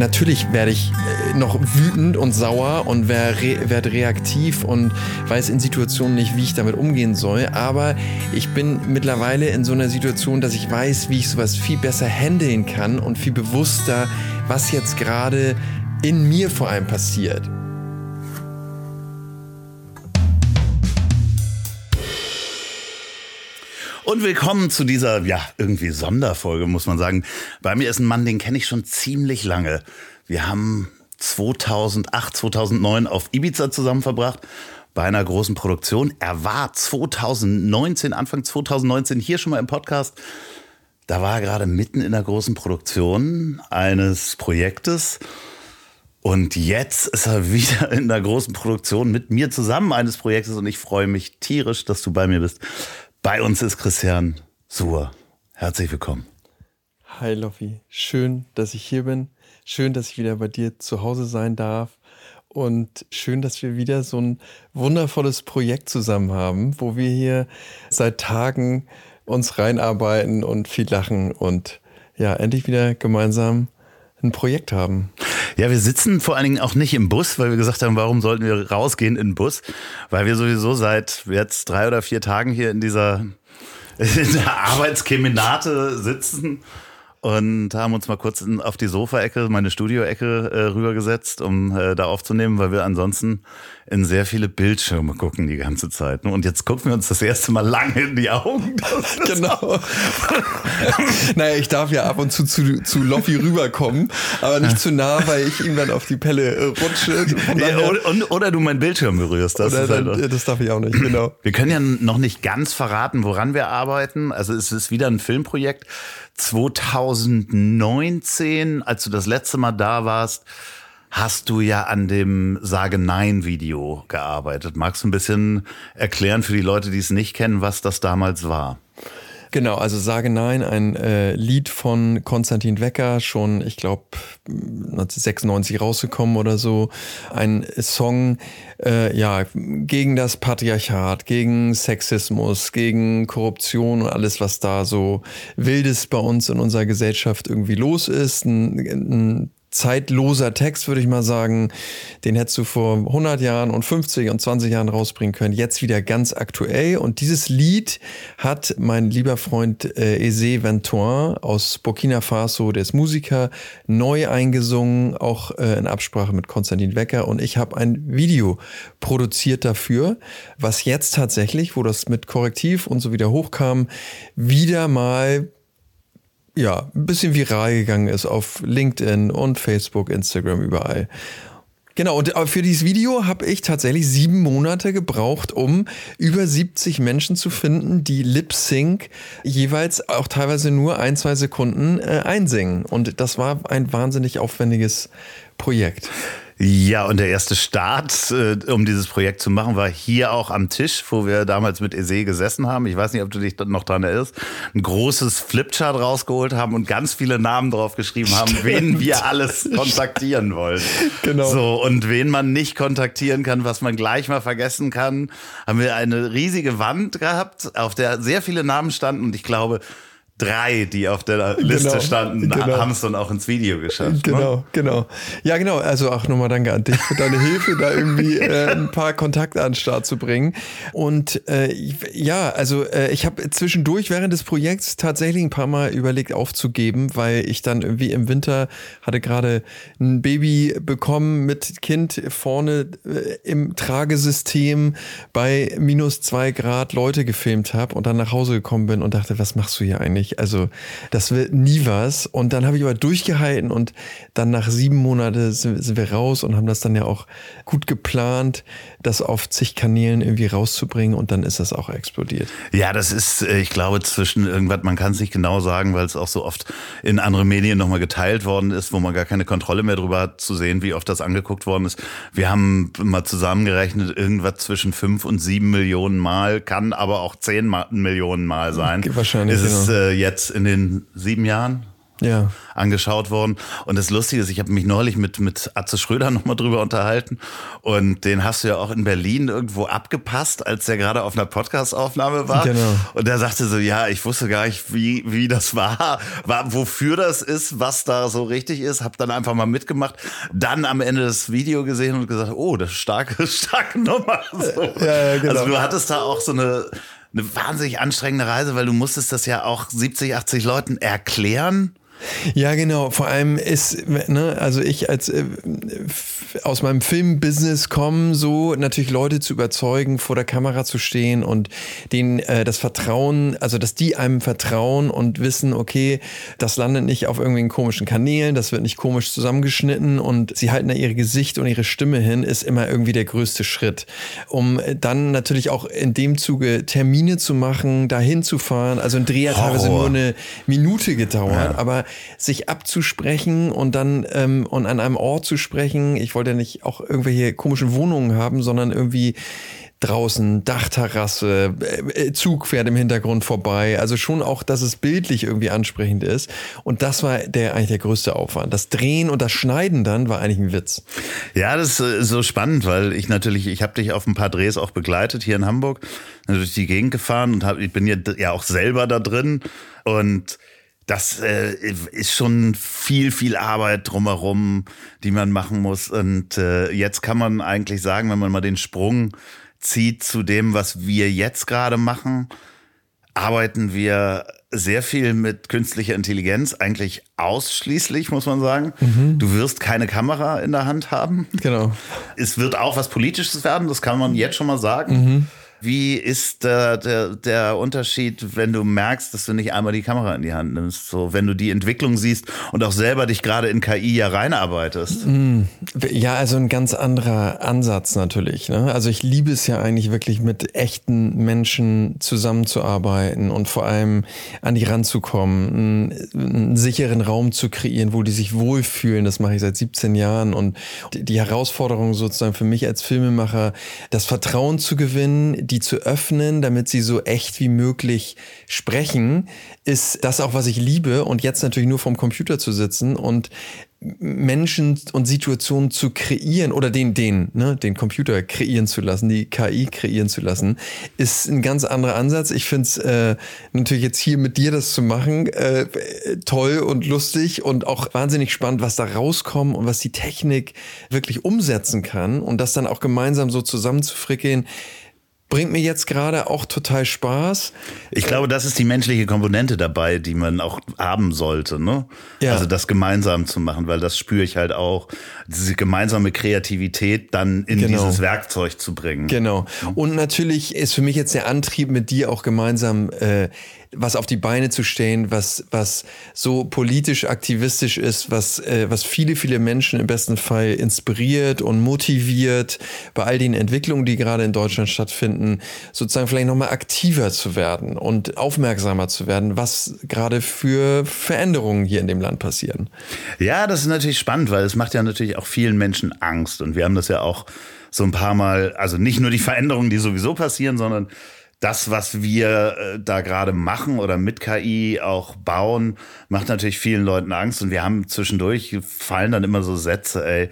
Natürlich werde ich äh, noch wütend und sauer und werde re reaktiv und weiß in Situationen nicht, wie ich damit umgehen soll. Aber ich bin mittlerweile in so einer Situation, dass ich weiß, wie ich sowas viel besser handeln kann und viel bewusster, was jetzt gerade in mir vor allem passiert. Und willkommen zu dieser, ja, irgendwie Sonderfolge, muss man sagen. Bei mir ist ein Mann, den kenne ich schon ziemlich lange. Wir haben 2008, 2009 auf Ibiza zusammen verbracht bei einer großen Produktion. Er war 2019, Anfang 2019 hier schon mal im Podcast. Da war er gerade mitten in der großen Produktion eines Projektes. Und jetzt ist er wieder in der großen Produktion mit mir zusammen eines Projektes und ich freue mich tierisch, dass du bei mir bist. Bei uns ist Christian Suhr. Herzlich willkommen. Hi Loffi, schön, dass ich hier bin. Schön, dass ich wieder bei dir zu Hause sein darf. Und schön, dass wir wieder so ein wundervolles Projekt zusammen haben, wo wir hier seit Tagen uns reinarbeiten und viel lachen und ja, endlich wieder gemeinsam ein Projekt haben. Ja, wir sitzen vor allen Dingen auch nicht im Bus, weil wir gesagt haben, warum sollten wir rausgehen in den Bus? Weil wir sowieso seit jetzt drei oder vier Tagen hier in dieser in der Arbeitskeminate sitzen und haben uns mal kurz auf die Sofaecke, meine Studioecke äh, rübergesetzt, um äh, da aufzunehmen, weil wir ansonsten in sehr viele Bildschirme gucken die ganze Zeit. Und jetzt gucken wir uns das erste Mal lange in die Augen. genau. naja, ich darf ja ab und zu zu, zu Loffi rüberkommen, aber nicht zu nah, weil ich ihm dann auf die Pelle äh, rutsche. Ja, oder, oder, du meinen Bildschirm berührst. Das, oder dann, halt das darf ich auch nicht, genau. Wir können ja noch nicht ganz verraten, woran wir arbeiten. Also es ist wieder ein Filmprojekt. 2019, als du das letzte Mal da warst, hast du ja an dem Sage Nein Video gearbeitet. Magst du ein bisschen erklären für die Leute, die es nicht kennen, was das damals war? Genau, also Sage Nein, ein äh, Lied von Konstantin Wecker, schon, ich glaube, 1996 rausgekommen oder so. Ein Song, äh, ja, gegen das Patriarchat, gegen Sexismus, gegen Korruption und alles, was da so wildes bei uns in unserer Gesellschaft irgendwie los ist. Ein, ein zeitloser Text, würde ich mal sagen. Den hättest du vor 100 Jahren und 50 und 20 Jahren rausbringen können. Jetzt wieder ganz aktuell. Und dieses Lied hat mein lieber Freund äh, Eze Ventoin aus Burkina Faso, der ist Musiker, neu eingesungen, auch äh, in Absprache mit Konstantin Wecker. Und ich habe ein Video produziert dafür, was jetzt tatsächlich, wo das mit Korrektiv und so wieder hochkam, wieder mal ja, ein bisschen viral gegangen ist auf LinkedIn und Facebook, Instagram, überall. Genau, und äh, für dieses Video habe ich tatsächlich sieben Monate gebraucht, um über 70 Menschen zu finden, die Lip Sync jeweils auch teilweise nur ein, zwei Sekunden äh, einsingen. Und das war ein wahnsinnig aufwendiges Projekt. Ja, und der erste Start, äh, um dieses Projekt zu machen, war hier auch am Tisch, wo wir damals mit Ese gesessen haben. Ich weiß nicht, ob du dich noch dran erinnerst. Ein großes Flipchart rausgeholt haben und ganz viele Namen drauf geschrieben haben, Stimmt. wen wir alles kontaktieren wollen. Genau. So, und wen man nicht kontaktieren kann, was man gleich mal vergessen kann, haben wir eine riesige Wand gehabt, auf der sehr viele Namen standen und ich glaube, drei, die auf der Liste genau, standen, genau. haben es dann auch ins Video geschafft. Ne? Genau, ne? genau. Ja, genau. Also auch nochmal danke an dich für deine Hilfe, da irgendwie äh, ein paar Kontakte an den Start zu bringen. Und äh, ja, also äh, ich habe zwischendurch während des Projekts tatsächlich ein paar Mal überlegt aufzugeben, weil ich dann irgendwie im Winter hatte gerade ein Baby bekommen mit Kind vorne äh, im Tragesystem bei minus zwei Grad Leute gefilmt habe und dann nach Hause gekommen bin und dachte, was machst du hier eigentlich? Nicht. Also das wird nie was. Und dann habe ich aber durchgehalten und dann nach sieben Monaten sind, sind, wir raus und haben das dann ja auch gut geplant, das auf zig Kanälen irgendwie rauszubringen und dann ist das auch explodiert. Ja, das ist, äh, ich glaube, zwischen irgendwas, man kann es nicht genau sagen, weil es auch so oft in andere Medien nochmal geteilt worden ist, wo man gar keine Kontrolle mehr drüber hat, zu sehen, wie oft das angeguckt worden ist. Wir haben mal zusammengerechnet, irgendwas zwischen fünf und sieben Millionen Mal, kann aber auch zehn Millionen Mal sein. Wahrscheinlich. Ist es, genau. äh, jetzt in den sieben Jahren? ja. angeschaut worden. Und das Lustige ist, ich habe mich neulich mit, mit Atze Schröder nochmal drüber unterhalten. Und den hast du ja auch in Berlin irgendwo abgepasst, als der gerade auf einer Podcast-Aufnahme war. Genau. Und der sagte so, ja, ich wusste gar nicht, wie, wie das war, war, wofür das ist, was da so richtig ist. Hab dann einfach mal mitgemacht. Dann am Ende das Video gesehen und gesagt, oh, das ist starke, starke Nummer. So. Ja, ja, genau. Also du hattest da auch so eine eine wahnsinnig anstrengende Reise, weil du musstest das ja auch 70, 80 Leuten erklären. Ja, genau. Vor allem ist, ne, also ich als äh, aus meinem Filmbusiness komme, so natürlich Leute zu überzeugen, vor der Kamera zu stehen und denen äh, das Vertrauen, also dass die einem vertrauen und wissen, okay, das landet nicht auf irgendwelchen komischen Kanälen, das wird nicht komisch zusammengeschnitten und sie halten da ihr Gesicht und ihre Stimme hin, ist immer irgendwie der größte Schritt. Um dann natürlich auch in dem Zuge Termine zu machen, dahin zu fahren. Also ein Dreh hat teilweise nur eine Minute gedauert, ja. aber sich abzusprechen und dann ähm, und an einem Ort zu sprechen. Ich wollte ja nicht auch irgendwelche komischen Wohnungen haben, sondern irgendwie draußen, Dachterrasse, äh, Zug fährt im Hintergrund vorbei. Also schon auch, dass es bildlich irgendwie ansprechend ist. Und das war der eigentlich der größte Aufwand. Das Drehen und das Schneiden dann war eigentlich ein Witz. Ja, das ist äh, so spannend, weil ich natürlich, ich habe dich auf ein paar Drehs auch begleitet hier in Hamburg, durch die Gegend gefahren und hab, ich bin ja auch selber da drin und das äh, ist schon viel, viel Arbeit drumherum, die man machen muss. Und äh, jetzt kann man eigentlich sagen, wenn man mal den Sprung zieht zu dem, was wir jetzt gerade machen, arbeiten wir sehr viel mit künstlicher Intelligenz, eigentlich ausschließlich, muss man sagen. Mhm. Du wirst keine Kamera in der Hand haben. Genau. Es wird auch was Politisches werden, das kann man jetzt schon mal sagen. Mhm. Wie ist der, der, der Unterschied, wenn du merkst, dass du nicht einmal die Kamera in die Hand nimmst? So, wenn du die Entwicklung siehst und auch selber dich gerade in KI ja reinarbeitest. Mm, ja, also ein ganz anderer Ansatz natürlich. Ne? Also ich liebe es ja eigentlich wirklich mit echten Menschen zusammenzuarbeiten und vor allem an die ranzukommen, einen, einen sicheren Raum zu kreieren, wo die sich wohlfühlen. Das mache ich seit 17 Jahren und die Herausforderung sozusagen für mich als Filmemacher, das Vertrauen zu gewinnen, die zu öffnen, damit sie so echt wie möglich sprechen, ist das auch, was ich liebe. Und jetzt natürlich nur vom Computer zu sitzen und Menschen und Situationen zu kreieren oder den, den, ne, den Computer kreieren zu lassen, die KI kreieren zu lassen, ist ein ganz anderer Ansatz. Ich finde es äh, natürlich jetzt hier mit dir das zu machen, äh, toll und lustig und auch wahnsinnig spannend, was da rauskommt und was die Technik wirklich umsetzen kann und das dann auch gemeinsam so zusammenzufrickeln bringt mir jetzt gerade auch total Spaß. Ich glaube, das ist die menschliche Komponente dabei, die man auch haben sollte. Ne? Ja. Also das gemeinsam zu machen, weil das spüre ich halt auch. Diese gemeinsame Kreativität dann in genau. dieses Werkzeug zu bringen. Genau. Und natürlich ist für mich jetzt der Antrieb, mit dir auch gemeinsam äh, was auf die Beine zu stellen, was, was so politisch aktivistisch ist, was, äh, was viele, viele Menschen im besten Fall inspiriert und motiviert, bei all den Entwicklungen, die gerade in Deutschland stattfinden, sozusagen vielleicht nochmal aktiver zu werden und aufmerksamer zu werden, was gerade für Veränderungen hier in dem Land passieren. Ja, das ist natürlich spannend, weil es macht ja natürlich auch vielen Menschen Angst und wir haben das ja auch so ein paar Mal, also nicht nur die Veränderungen, die sowieso passieren, sondern das, was wir äh, da gerade machen oder mit KI auch bauen, macht natürlich vielen Leuten Angst. Und wir haben zwischendurch, fallen dann immer so Sätze, ey,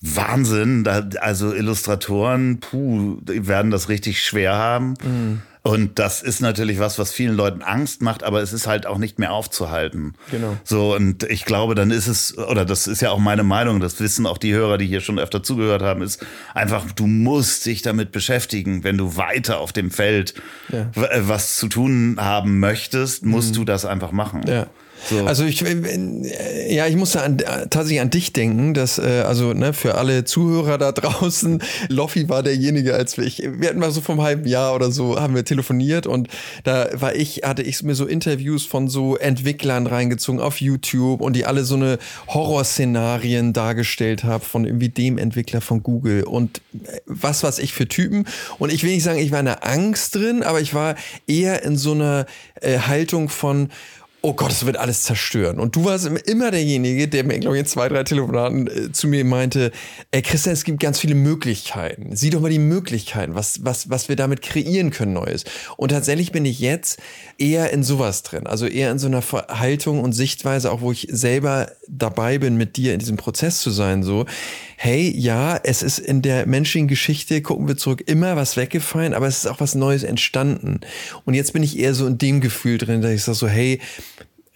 Wahnsinn, da, also Illustratoren, puh, werden das richtig schwer haben. Mhm. Und das ist natürlich was, was vielen Leuten Angst macht, aber es ist halt auch nicht mehr aufzuhalten. Genau. So, und ich glaube, dann ist es, oder das ist ja auch meine Meinung, das wissen auch die Hörer, die hier schon öfter zugehört haben, ist einfach, du musst dich damit beschäftigen. Wenn du weiter auf dem Feld ja. was zu tun haben möchtest, musst mhm. du das einfach machen. Ja. So. Also ich, ja, ich musste an, tatsächlich an dich denken, dass, äh, also ne, für alle Zuhörer da draußen, Loffi war derjenige, als wir, ich, wir hatten mal so vom halben Jahr oder so, haben wir telefoniert und da war ich, hatte ich mir so Interviews von so Entwicklern reingezogen auf YouTube und die alle so eine Horrorszenarien dargestellt haben von irgendwie dem Entwickler von Google und äh, was was ich für Typen und ich will nicht sagen, ich war in der Angst drin, aber ich war eher in so einer äh, Haltung von oh Gott, es wird alles zerstören. Und du warst immer derjenige, der mir, glaube ich, in zwei, drei Telefonaten äh, zu mir meinte, ey Christian, es gibt ganz viele Möglichkeiten. Sieh doch mal die Möglichkeiten, was, was, was wir damit kreieren können Neues. Und tatsächlich bin ich jetzt eher in sowas drin. Also eher in so einer Haltung und Sichtweise, auch wo ich selber dabei bin, mit dir in diesem Prozess zu sein, so, hey, ja, es ist in der menschlichen Geschichte, gucken wir zurück, immer was weggefallen, aber es ist auch was Neues entstanden. Und jetzt bin ich eher so in dem Gefühl drin, dass ich sage so, hey,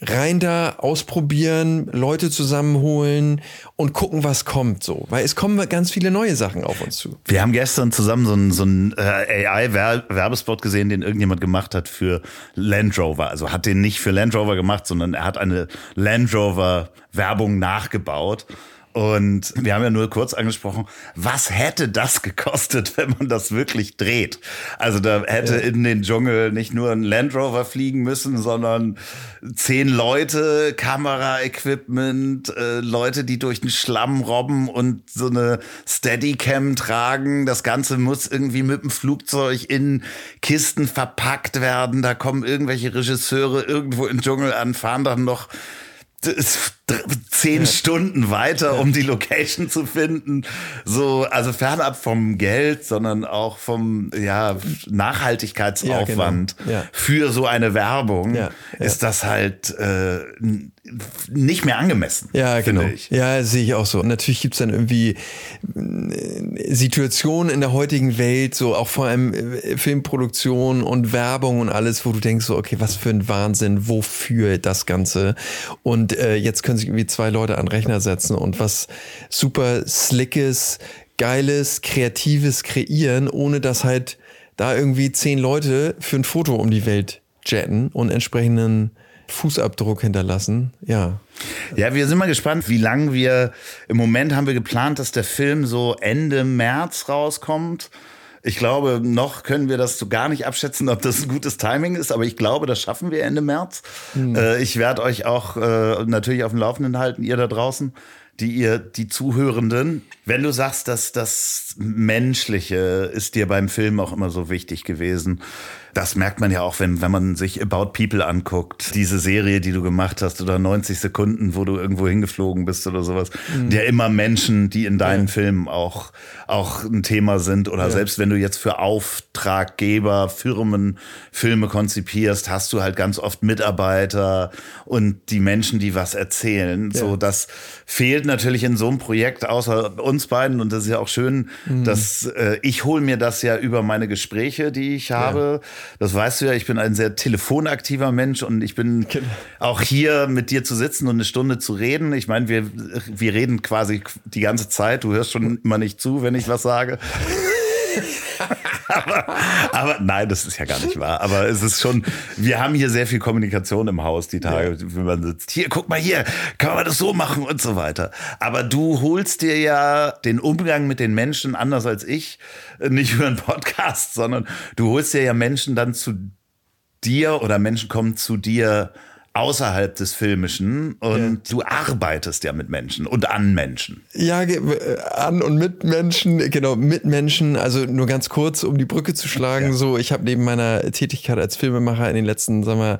rein da, ausprobieren, Leute zusammenholen und gucken, was kommt so. Weil es kommen ganz viele neue Sachen auf uns zu. Wir haben gestern zusammen so einen, so einen äh, AI-Werbespot gesehen, den irgendjemand gemacht hat für Land Rover. Also hat den nicht für Land Rover gemacht, sondern er hat eine Land Rover-Werbung nachgebaut. Und wir haben ja nur kurz angesprochen, was hätte das gekostet, wenn man das wirklich dreht? Also da hätte ja. in den Dschungel nicht nur ein Land Rover fliegen müssen, sondern zehn Leute, Kameraequipment, äh, Leute, die durch den Schlamm robben und so eine Steadicam tragen. Das Ganze muss irgendwie mit dem Flugzeug in Kisten verpackt werden. Da kommen irgendwelche Regisseure irgendwo im Dschungel an, fahren dann noch zehn ja. Stunden weiter, um die Location zu finden. So, also fernab vom Geld, sondern auch vom ja, Nachhaltigkeitsaufwand ja, genau. für so eine Werbung ist das halt äh, nicht mehr angemessen. Ja, genau. Ich. Ja, sehe ich auch so. Und natürlich gibt's dann irgendwie äh, Situationen in der heutigen Welt, so auch vor allem äh, Filmproduktion und Werbung und alles, wo du denkst so, okay, was für ein Wahnsinn, wofür das Ganze? Und äh, jetzt können sich irgendwie zwei Leute an Rechner setzen und was super slickes, geiles, kreatives kreieren, ohne dass halt da irgendwie zehn Leute für ein Foto um die Welt jetten und entsprechenden Fußabdruck hinterlassen. Ja. Ja, wir sind mal gespannt, wie lange wir. Im Moment haben wir geplant, dass der Film so Ende März rauskommt. Ich glaube, noch können wir das so gar nicht abschätzen, ob das ein gutes Timing ist, aber ich glaube, das schaffen wir Ende März. Hm. Äh, ich werde euch auch äh, natürlich auf dem Laufenden halten, ihr da draußen die ihr, die Zuhörenden, wenn du sagst, dass das Menschliche ist dir beim Film auch immer so wichtig gewesen, das merkt man ja auch, wenn, wenn man sich About People anguckt. Diese Serie, die du gemacht hast, oder 90 Sekunden, wo du irgendwo hingeflogen bist oder sowas. Mhm. Der immer Menschen, die in deinen ja. Filmen auch, auch ein Thema sind. Oder ja. selbst wenn du jetzt für Auftraggeber, Firmen Filme konzipierst, hast du halt ganz oft Mitarbeiter und die Menschen, die was erzählen. Ja. So, das fehlt natürlich in so einem Projekt, außer uns beiden. Und das ist ja auch schön, mhm. dass äh, ich hole mir das ja über meine Gespräche, die ich habe. Das weißt du ja, ich bin ein sehr telefonaktiver Mensch und ich bin genau. auch hier mit dir zu sitzen und eine Stunde zu reden. Ich meine, wir, wir reden quasi die ganze Zeit. Du hörst schon immer nicht zu, wenn ich was sage. aber, aber, nein, das ist ja gar nicht wahr. Aber es ist schon, wir haben hier sehr viel Kommunikation im Haus die Tage, ja. wenn man sitzt. Hier, guck mal hier, kann man das so machen und so weiter. Aber du holst dir ja den Umgang mit den Menschen anders als ich, nicht über einen Podcast, sondern du holst dir ja Menschen dann zu dir oder Menschen kommen zu dir außerhalb des Filmischen und ja. du arbeitest ja mit Menschen und an Menschen. Ja, äh, an und mit Menschen, genau, mit Menschen, also nur ganz kurz, um die Brücke zu schlagen, ja. so, ich habe neben meiner Tätigkeit als Filmemacher in den letzten, sagen wir,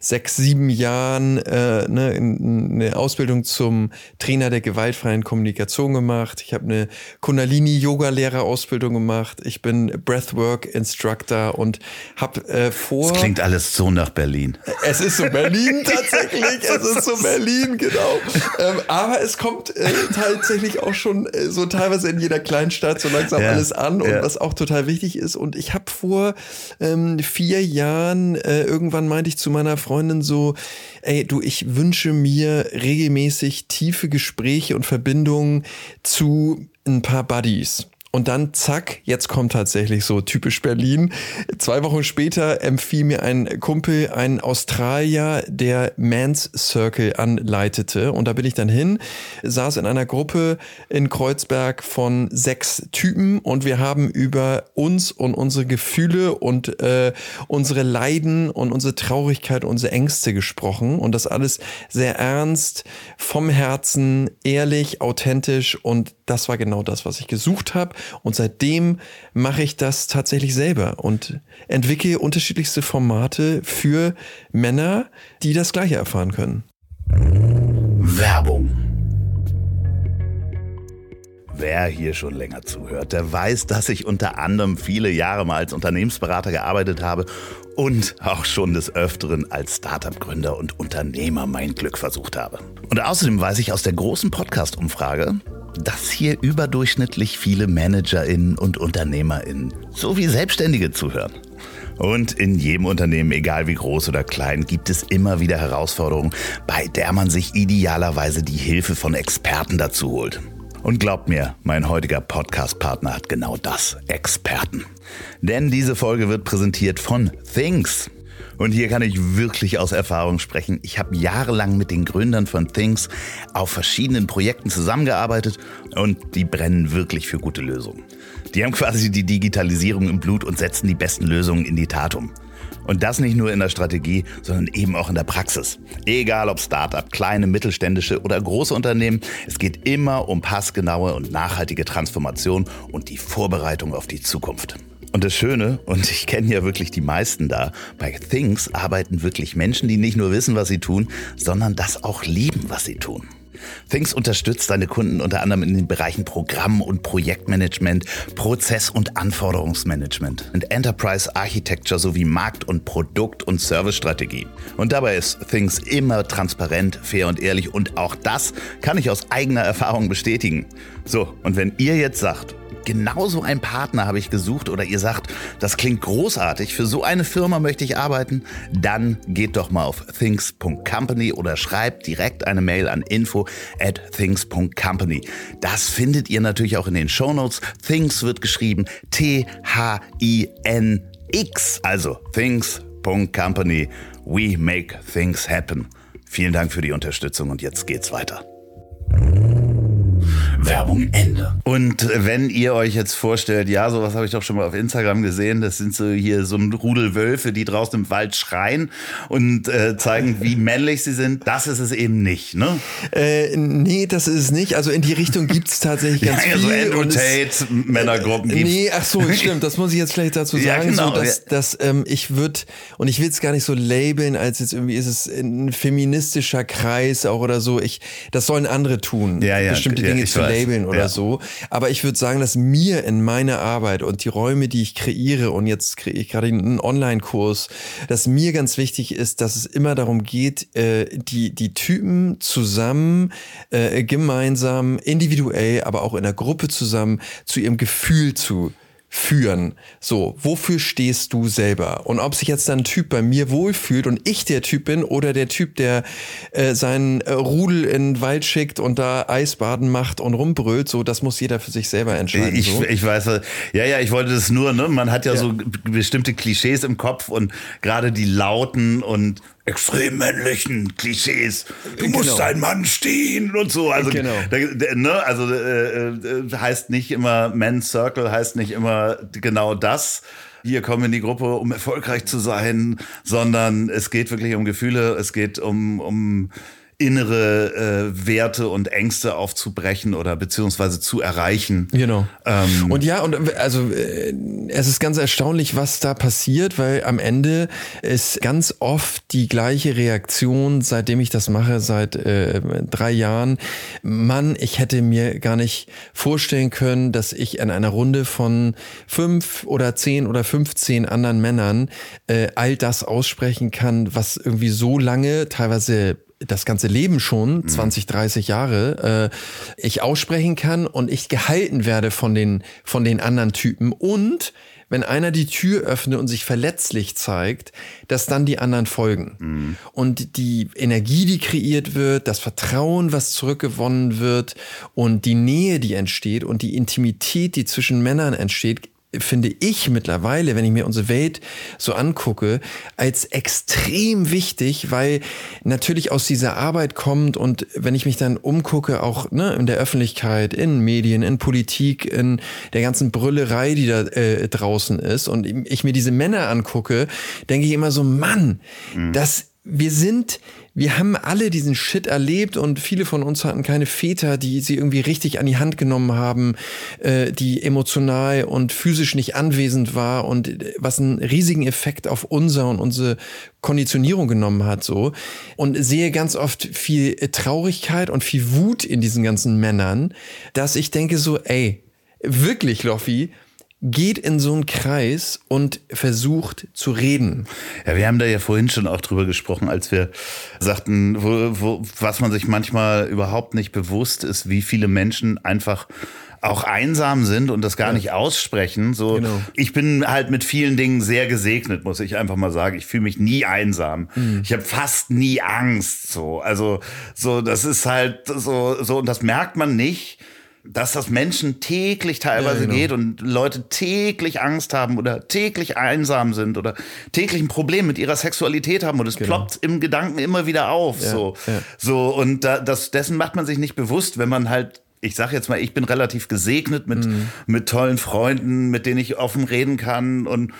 sechs, sieben Jahren äh, ne, eine Ausbildung zum Trainer der gewaltfreien Kommunikation gemacht. Ich habe eine Kundalini-Yoga-Lehrerausbildung gemacht. Ich bin Breathwork-Instructor und habe äh, vor... Das klingt alles so nach Berlin. Es ist so Berlin. Berlin tatsächlich. es ist so Berlin, genau. Ähm, aber es kommt äh, tatsächlich auch schon äh, so teilweise in jeder Kleinstadt so langsam ja, alles an und ja. was auch total wichtig ist. Und ich habe vor ähm, vier Jahren äh, irgendwann meinte ich zu meiner Freundin so, ey, du, ich wünsche mir regelmäßig tiefe Gespräche und Verbindungen zu ein paar Buddies. Und dann, zack, jetzt kommt tatsächlich so typisch Berlin. Zwei Wochen später empfiel mir ein Kumpel, ein Australier, der Mans Circle anleitete. Und da bin ich dann hin, saß in einer Gruppe in Kreuzberg von sechs Typen und wir haben über uns und unsere Gefühle und äh, unsere Leiden und unsere Traurigkeit, unsere Ängste gesprochen. Und das alles sehr ernst, vom Herzen, ehrlich, authentisch und das war genau das, was ich gesucht habe. Und seitdem mache ich das tatsächlich selber und entwickle unterschiedlichste Formate für Männer, die das Gleiche erfahren können. Werbung. Wer hier schon länger zuhört, der weiß, dass ich unter anderem viele Jahre mal als Unternehmensberater gearbeitet habe und auch schon des Öfteren als Startup-Gründer und Unternehmer mein Glück versucht habe. Und außerdem weiß ich aus der großen Podcast-Umfrage, dass hier überdurchschnittlich viele ManagerInnen und UnternehmerInnen sowie Selbstständige zuhören. Und in jedem Unternehmen, egal wie groß oder klein, gibt es immer wieder Herausforderungen, bei der man sich idealerweise die Hilfe von Experten dazu holt. Und glaubt mir, mein heutiger Podcast-Partner hat genau das, Experten. Denn diese Folge wird präsentiert von Things. Und hier kann ich wirklich aus Erfahrung sprechen. Ich habe jahrelang mit den Gründern von Things auf verschiedenen Projekten zusammengearbeitet und die brennen wirklich für gute Lösungen. Die haben quasi die Digitalisierung im Blut und setzen die besten Lösungen in die Tat um. Und das nicht nur in der Strategie, sondern eben auch in der Praxis. Egal ob Startup, kleine, mittelständische oder große Unternehmen, es geht immer um passgenaue und nachhaltige Transformation und die Vorbereitung auf die Zukunft. Und das Schöne, und ich kenne ja wirklich die meisten da, bei Things arbeiten wirklich Menschen, die nicht nur wissen, was sie tun, sondern das auch lieben, was sie tun. Things unterstützt seine Kunden unter anderem in den Bereichen Programm- und Projektmanagement, Prozess- und Anforderungsmanagement und Enterprise Architecture sowie Markt- und Produkt- und Servicestrategie. Und dabei ist Things immer transparent, fair und ehrlich und auch das kann ich aus eigener Erfahrung bestätigen. So, und wenn ihr jetzt sagt, genauso einen Partner habe ich gesucht oder ihr sagt, das klingt großartig, für so eine Firma möchte ich arbeiten, dann geht doch mal auf things.company oder schreibt direkt eine Mail an info at things.company. Das findet ihr natürlich auch in den Shownotes. Things wird geschrieben T-H-I-N-X, also things.company. We make things happen. Vielen Dank für die Unterstützung und jetzt geht's weiter. Werbung Ende. Und wenn ihr euch jetzt vorstellt, ja, sowas habe ich doch schon mal auf Instagram gesehen, das sind so hier so ein Rudel Wölfe, die draußen im Wald schreien und äh, zeigen, wie männlich sie sind, das ist es eben nicht, ne? Äh, nee, das ist es nicht. Also in die Richtung gibt es tatsächlich ganz ja, viel. So Andrew Tate, Männergruppen gibt's. Nee, ach so, stimmt, das muss ich jetzt vielleicht dazu sagen, ja, genau, so, dass, ja. dass ähm, ich würde, und ich will es gar nicht so labeln, als jetzt irgendwie ist es ein feministischer Kreis auch oder so. Ich, das sollen andere tun, ja, ja, bestimmte Dinge zu labeln oder ja. so. Aber ich würde sagen, dass mir in meiner Arbeit und die Räume, die ich kreiere, und jetzt kreiere ich gerade einen Online-Kurs, dass mir ganz wichtig ist, dass es immer darum geht, äh, die, die Typen zusammen, äh, gemeinsam, individuell, aber auch in der Gruppe zusammen zu ihrem Gefühl zu führen. So, wofür stehst du selber? Und ob sich jetzt dann ein Typ bei mir wohlfühlt und ich der Typ bin oder der Typ, der äh, seinen äh, Rudel in den Wald schickt und da Eisbaden macht und rumbrüllt, so, das muss jeder für sich selber entscheiden. Ich, so. ich weiß, ja, ja, ich wollte das nur, ne? Man hat ja, ja. so bestimmte Klischees im Kopf und gerade die lauten und extrem männlichen Klischees. Du genau. musst ein Mann stehen und so. Also, genau. ne, also äh, äh, heißt nicht immer Men's Circle, heißt nicht immer genau das. Hier kommen in die Gruppe, um erfolgreich zu sein, sondern es geht wirklich um Gefühle, es geht um, um innere äh, Werte und Ängste aufzubrechen oder beziehungsweise zu erreichen. Genau. Ähm, und ja, und also äh, es ist ganz erstaunlich, was da passiert, weil am Ende ist ganz oft die gleiche Reaktion, seitdem ich das mache, seit äh, drei Jahren. Mann, ich hätte mir gar nicht vorstellen können, dass ich in einer Runde von fünf oder zehn oder 15 anderen Männern äh, all das aussprechen kann, was irgendwie so lange, teilweise das ganze Leben schon, 20, mhm. 30 Jahre, äh, ich aussprechen kann und ich gehalten werde von den, von den anderen Typen und wenn einer die Tür öffnet und sich verletzlich zeigt, dass dann die anderen folgen. Mhm. Und die Energie, die kreiert wird, das Vertrauen, was zurückgewonnen wird und die Nähe, die entsteht und die Intimität, die zwischen Männern entsteht, finde ich mittlerweile, wenn ich mir unsere Welt so angucke, als extrem wichtig, weil natürlich aus dieser Arbeit kommt und wenn ich mich dann umgucke, auch ne, in der Öffentlichkeit, in Medien, in Politik, in der ganzen Brüllerei, die da äh, draußen ist und ich mir diese Männer angucke, denke ich immer so, Mann, mhm. das wir sind, wir haben alle diesen Shit erlebt und viele von uns hatten keine Väter, die sie irgendwie richtig an die Hand genommen haben, äh, die emotional und physisch nicht anwesend war und äh, was einen riesigen Effekt auf unser und unsere Konditionierung genommen hat, so. Und sehe ganz oft viel Traurigkeit und viel Wut in diesen ganzen Männern, dass ich denke so, ey, wirklich, Loffi, geht in so einen Kreis und versucht zu reden. Ja, wir haben da ja vorhin schon auch drüber gesprochen, als wir sagten, wo, wo, was man sich manchmal überhaupt nicht bewusst ist, wie viele Menschen einfach auch einsam sind und das gar ja. nicht aussprechen. So, genau. ich bin halt mit vielen Dingen sehr gesegnet, muss ich einfach mal sagen. Ich fühle mich nie einsam. Mhm. Ich habe fast nie Angst. So, also so, das ist halt so, so und das merkt man nicht dass das Menschen täglich teilweise ja, genau. geht und Leute täglich Angst haben oder täglich einsam sind oder täglich ein Problem mit ihrer Sexualität haben und es genau. ploppt im Gedanken immer wieder auf. Ja, so, ja. so und da, das, dessen macht man sich nicht bewusst, wenn man halt ich sag jetzt mal, ich bin relativ gesegnet mit, mhm. mit tollen Freunden, mit denen ich offen reden kann und,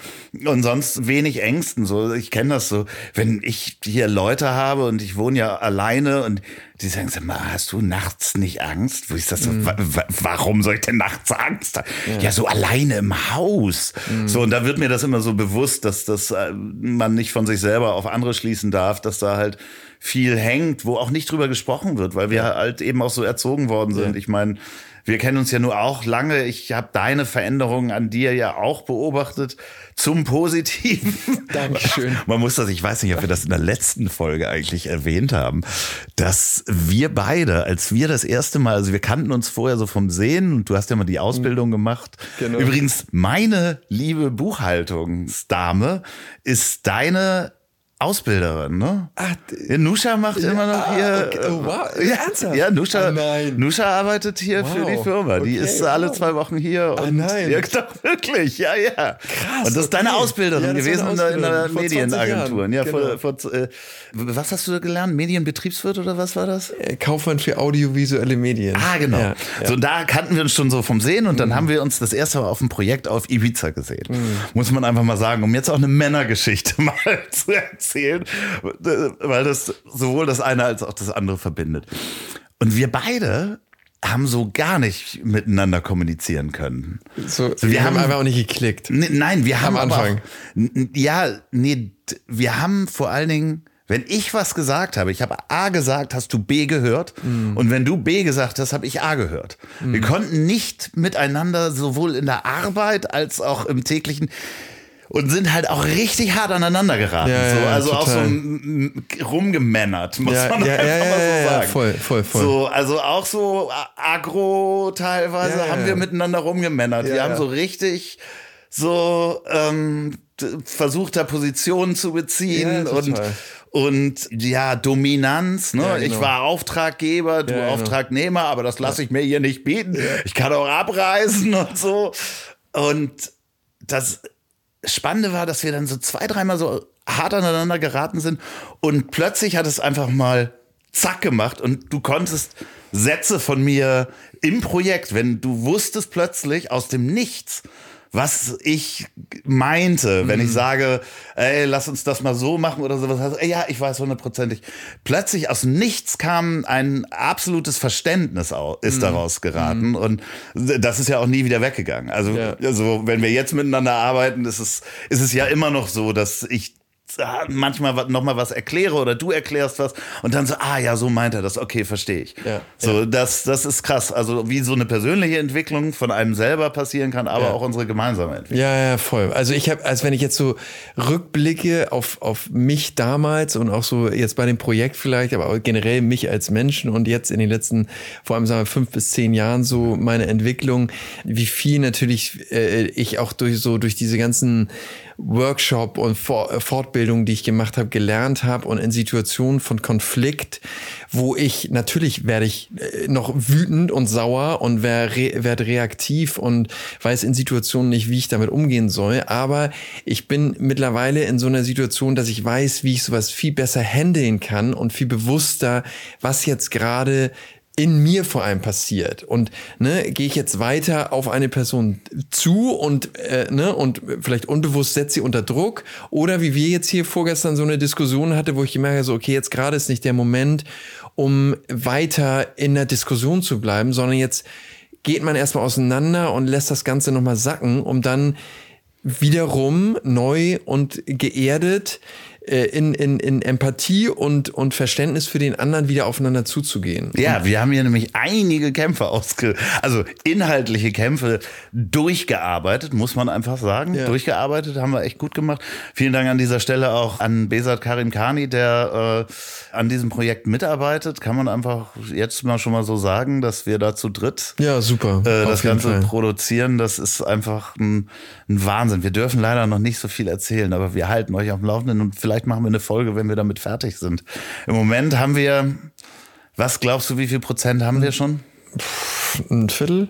und sonst wenig Ängsten. So, ich kenne das so. Wenn ich hier Leute habe und ich wohne ja alleine und die sagen, sag mal, hast du nachts nicht Angst? Wo ist das so? Mhm. Warum soll ich denn nachts Angst haben? Ja. ja, so alleine im Haus. Mhm. So, und da wird mir das immer so bewusst, dass das äh, man nicht von sich selber auf andere schließen darf, dass da halt viel hängt, wo auch nicht drüber gesprochen wird, weil wir halt eben auch so erzogen worden sind. Ja. Ich meine, wir kennen uns ja nur auch lange. Ich habe deine Veränderungen an dir ja auch beobachtet zum Positiven. Dankeschön. Man muss das, ich weiß nicht, ob wir das in der letzten Folge eigentlich erwähnt haben, dass wir beide, als wir das erste Mal, also wir kannten uns vorher so vom Sehen und du hast ja mal die Ausbildung gemacht. Genau. Übrigens, meine liebe Buchhaltungsdame ist deine Ausbilderin, ne? Ach, Nusha macht ja, immer noch ah, hier. Okay. Oh, wow. Ja, ernsthaft? Ja, Nusha, oh Nusha arbeitet hier wow. für die Firma. Die okay, ist alle wow. zwei Wochen hier. Ah, und nein. Ja, doch, wirklich. Ja, ja. Krass. Und das ist deine Ausbilderin ja, gewesen Ausbilderin. in der, Medienagentur. Ja, genau. vor, vor, äh, was hast du gelernt? Medienbetriebswirt oder was war das? Äh, Kaufmann für audiovisuelle Medien. Ah, genau. Ja, so, da kannten wir uns schon so vom Sehen und dann mhm. haben wir uns das erste Mal auf einem Projekt auf Ibiza gesehen. Mhm. Muss man einfach mal sagen, um jetzt auch eine Männergeschichte mal zu erzählen erzählen, weil das sowohl das eine als auch das andere verbindet. Und wir beide haben so gar nicht miteinander kommunizieren können. So, so wir, wir haben, haben, einfach auch nicht geklickt. nein, wir haben am Anfang. Auch, ja, nee, wir haben vor allen Dingen wenn ich was gesagt habe, ich habe A gesagt, hast du B gehört. Mm. Und wenn du B gesagt hast, habe ich A gehört. Mm. Wir konnten nicht miteinander sowohl in der Arbeit als auch im täglichen und sind halt auch richtig hart aneinander geraten. Ja, so, also total. auch so rumgemännert, muss ja, man ja, einfach mal so sagen. voll, voll, voll. So, also auch so agro teilweise haben wir miteinander rumgemännert. wir haben so richtig so ähm, versucht, da Positionen zu beziehen und und ja, Dominanz. Ne? Ja, genau. Ich war Auftraggeber, du ja, genau. Auftragnehmer, aber das lasse ich mir hier nicht bieten. Ich kann auch abreisen und so. Und das Spannende war, dass wir dann so zwei, dreimal so hart aneinander geraten sind und plötzlich hat es einfach mal zack gemacht und du konntest Sätze von mir im Projekt, wenn du wusstest plötzlich aus dem Nichts, was ich meinte, wenn ich mhm. sage, ey, lass uns das mal so machen oder sowas. Ja, ich weiß hundertprozentig. Plötzlich aus nichts kam ein absolutes Verständnis ist mhm. daraus geraten mhm. und das ist ja auch nie wieder weggegangen. Also, ja. also wenn wir jetzt miteinander arbeiten, ist es, ist es ja immer noch so, dass ich manchmal noch mal was erkläre oder du erklärst was und dann so, ah ja, so meint er das, okay, verstehe ich. Ja, so, ja. Das, das ist krass. Also wie so eine persönliche Entwicklung von einem selber passieren kann, aber ja. auch unsere gemeinsame Entwicklung. Ja, ja, voll. Also ich habe, als wenn ich jetzt so rückblicke auf, auf mich damals und auch so jetzt bei dem Projekt vielleicht, aber auch generell mich als Menschen und jetzt in den letzten, vor allem sagen wir fünf bis zehn Jahren so meine Entwicklung, wie viel natürlich äh, ich auch durch so durch diese ganzen Workshop und äh, Fortbildung, die ich gemacht habe, gelernt habe und in Situationen von Konflikt, wo ich natürlich werde ich äh, noch wütend und sauer und werde re reaktiv und weiß in Situationen nicht, wie ich damit umgehen soll. Aber ich bin mittlerweile in so einer Situation, dass ich weiß, wie ich sowas viel besser handeln kann und viel bewusster, was jetzt gerade in mir vor allem passiert. Und ne, gehe ich jetzt weiter auf eine Person zu und, äh, ne, und vielleicht unbewusst setze sie unter Druck. Oder wie wir jetzt hier vorgestern so eine Diskussion hatte, wo ich gemerkt habe, so, okay, jetzt gerade ist nicht der Moment, um weiter in der Diskussion zu bleiben, sondern jetzt geht man erstmal auseinander und lässt das Ganze nochmal sacken, um dann wiederum neu und geerdet in, in, in Empathie und, und Verständnis für den anderen wieder aufeinander zuzugehen. Ja, wir haben hier nämlich einige Kämpfe ausge, also inhaltliche Kämpfe durchgearbeitet, muss man einfach sagen. Ja. Durchgearbeitet haben wir echt gut gemacht. Vielen Dank an dieser Stelle auch an Besat Karim Kani, der äh, an diesem Projekt mitarbeitet. Kann man einfach jetzt mal schon mal so sagen, dass wir da zu dritt ja, super. Äh, das Ganze Fall. produzieren. Das ist einfach ein, ein Wahnsinn. Wir dürfen leider noch nicht so viel erzählen, aber wir halten euch auf dem Laufenden und vielleicht vielleicht machen wir eine Folge, wenn wir damit fertig sind. Im Moment haben wir, was glaubst du, wie viel Prozent haben wir schon? Ein Viertel.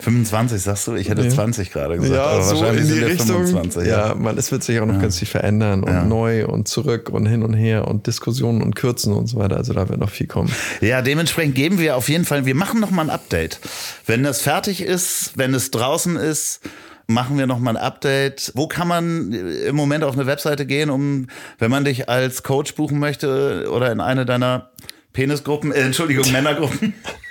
25, sagst du? Ich hätte nee. 20 gerade gesagt. Ja, aber so wahrscheinlich in die sind Richtung. 25. Ja, ja man, es wird sich auch noch ja. ganz viel verändern und ja. neu und zurück und hin und her und Diskussionen und Kürzen und so weiter. Also da wird noch viel kommen. Ja, dementsprechend geben wir auf jeden Fall, wir machen noch mal ein Update. Wenn das fertig ist, wenn es draußen ist, machen wir nochmal ein Update. Wo kann man im Moment auf eine Webseite gehen, um, wenn man dich als Coach buchen möchte oder in eine deiner Penisgruppen, äh, Entschuldigung, Männergruppen?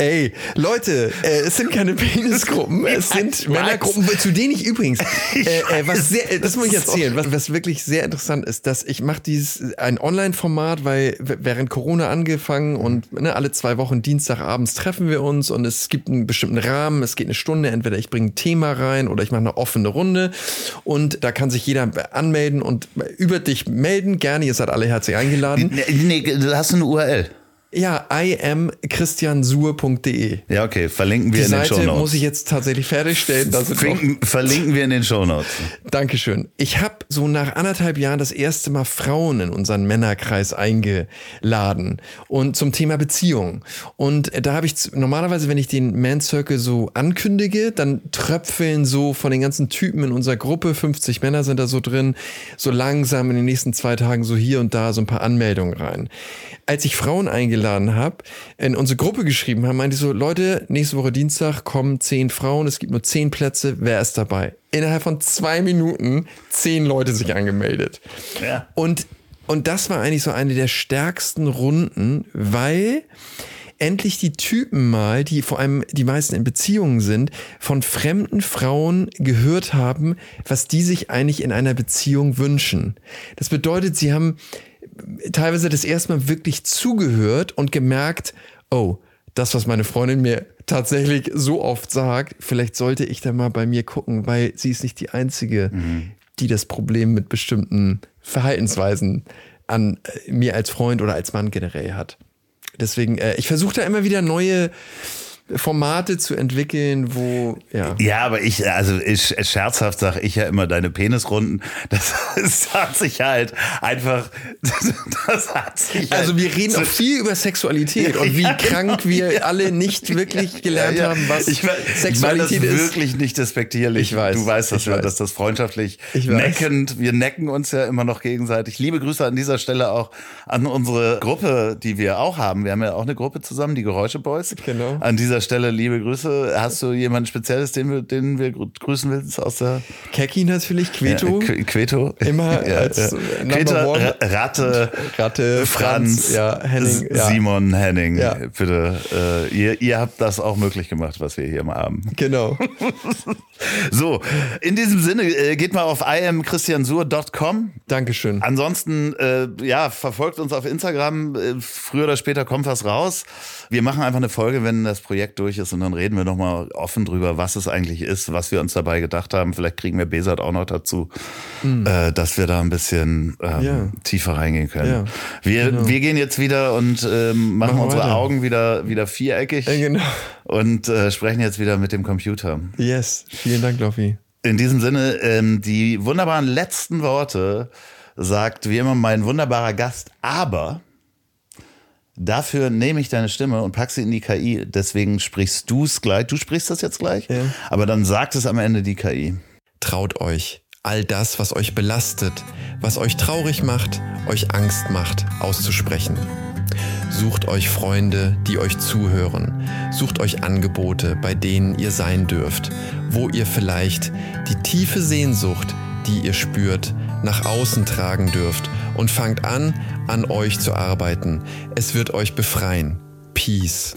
Ey, Leute, äh, es sind keine Penisgruppen, es sind Männergruppen, zu denen ich übrigens, äh, äh, was sehr, das muss ich erzählen, was, was wirklich sehr interessant ist, dass ich mache dieses ein Online-Format, weil während Corona angefangen und ne, alle zwei Wochen Dienstagabends treffen wir uns und es gibt einen bestimmten Rahmen, es geht eine Stunde, entweder ich bringe ein Thema rein oder ich mache eine offene Runde und da kann sich jeder anmelden und über dich melden, gerne, ihr seid alle herzlich eingeladen. Nee, nee, du hast eine URL. Ja, imchristiansur.de. Ja, okay, verlinken wir Die in den Seite Show Notes. muss ich jetzt tatsächlich fertigstellen. Verlinken, verlinken wir in den Show Notes. Dankeschön. Ich habe so nach anderthalb Jahren das erste Mal Frauen in unseren Männerkreis eingeladen und zum Thema Beziehung. Und da habe ich normalerweise, wenn ich den Man Circle so ankündige, dann tröpfeln so von den ganzen Typen in unserer Gruppe, 50 Männer sind da so drin, so langsam in den nächsten zwei Tagen so hier und da so ein paar Anmeldungen rein. Als ich Frauen eingeladen eingeladen habe, in unsere Gruppe geschrieben haben, meinte ich so, Leute, nächste Woche Dienstag kommen zehn Frauen, es gibt nur zehn Plätze, wer ist dabei? Innerhalb von zwei Minuten zehn Leute sich angemeldet. Ja. Und, und das war eigentlich so eine der stärksten Runden, weil endlich die Typen mal, die vor allem die meisten in Beziehungen sind, von fremden Frauen gehört haben, was die sich eigentlich in einer Beziehung wünschen. Das bedeutet, sie haben teilweise das erste Mal wirklich zugehört und gemerkt, oh, das, was meine Freundin mir tatsächlich so oft sagt, vielleicht sollte ich da mal bei mir gucken, weil sie ist nicht die Einzige, mhm. die das Problem mit bestimmten Verhaltensweisen an äh, mir als Freund oder als Mann generell hat. Deswegen, äh, ich versuche da immer wieder neue Formate zu entwickeln, wo ja. Ja, aber ich, also ich, scherzhaft sage ich ja immer deine Penisrunden. Das, das hat sich halt einfach. Das hat sich also halt wir reden so auch viel über Sexualität und wie ja, krank genau, wir ja. alle nicht wirklich gelernt ja, haben, was ich mein, Sexualität ich mein das ist. wirklich nicht despektierlich. Ich weiß. Du weißt, dass, wir, weiß. dass das freundschaftlich neckend. Wir necken uns ja immer noch gegenseitig. Liebe Grüße an dieser Stelle auch an unsere Gruppe, die wir auch haben. Wir haben ja auch eine Gruppe zusammen, die Geräusche Boys. Genau. An dieser dieser Stelle liebe Grüße. Hast du jemanden Spezielles, den wir, den wir grüßen willst aus der. Keki natürlich, Queto. Ja, Queto. Immer ja, als ja. Queto, Ratte, Ratte, Franz, Franz ja, Henning, Simon, Henning. Ja. Bitte, äh, ihr, ihr habt das auch möglich gemacht, was wir hier mal haben. Genau. so, in diesem Sinne, äh, geht mal auf imchristiansur.com. Dankeschön. Ansonsten, äh, ja, verfolgt uns auf Instagram. Äh, früher oder später kommt was raus. Wir machen einfach eine Folge, wenn das Projekt durch ist und dann reden wir nochmal offen drüber, was es eigentlich ist, was wir uns dabei gedacht haben. Vielleicht kriegen wir Besat auch noch dazu, mhm. äh, dass wir da ein bisschen ähm, ja. tiefer reingehen können. Ja, wir, genau. wir gehen jetzt wieder und ähm, machen, machen unsere weiter. Augen wieder, wieder viereckig ja, genau. und äh, sprechen jetzt wieder mit dem Computer. Yes, vielen Dank, Loffi. In diesem Sinne, ähm, die wunderbaren letzten Worte sagt wie immer mein wunderbarer Gast, aber Dafür nehme ich deine Stimme und pack sie in die KI. Deswegen sprichst du es gleich. Du sprichst das jetzt gleich, ja. aber dann sagt es am Ende die KI. Traut euch, all das, was euch belastet, was euch traurig macht, euch Angst macht, auszusprechen. Sucht euch Freunde, die euch zuhören. Sucht euch Angebote, bei denen ihr sein dürft, wo ihr vielleicht die tiefe Sehnsucht, die ihr spürt, nach außen tragen dürft und fangt an, an euch zu arbeiten. Es wird euch befreien. Peace.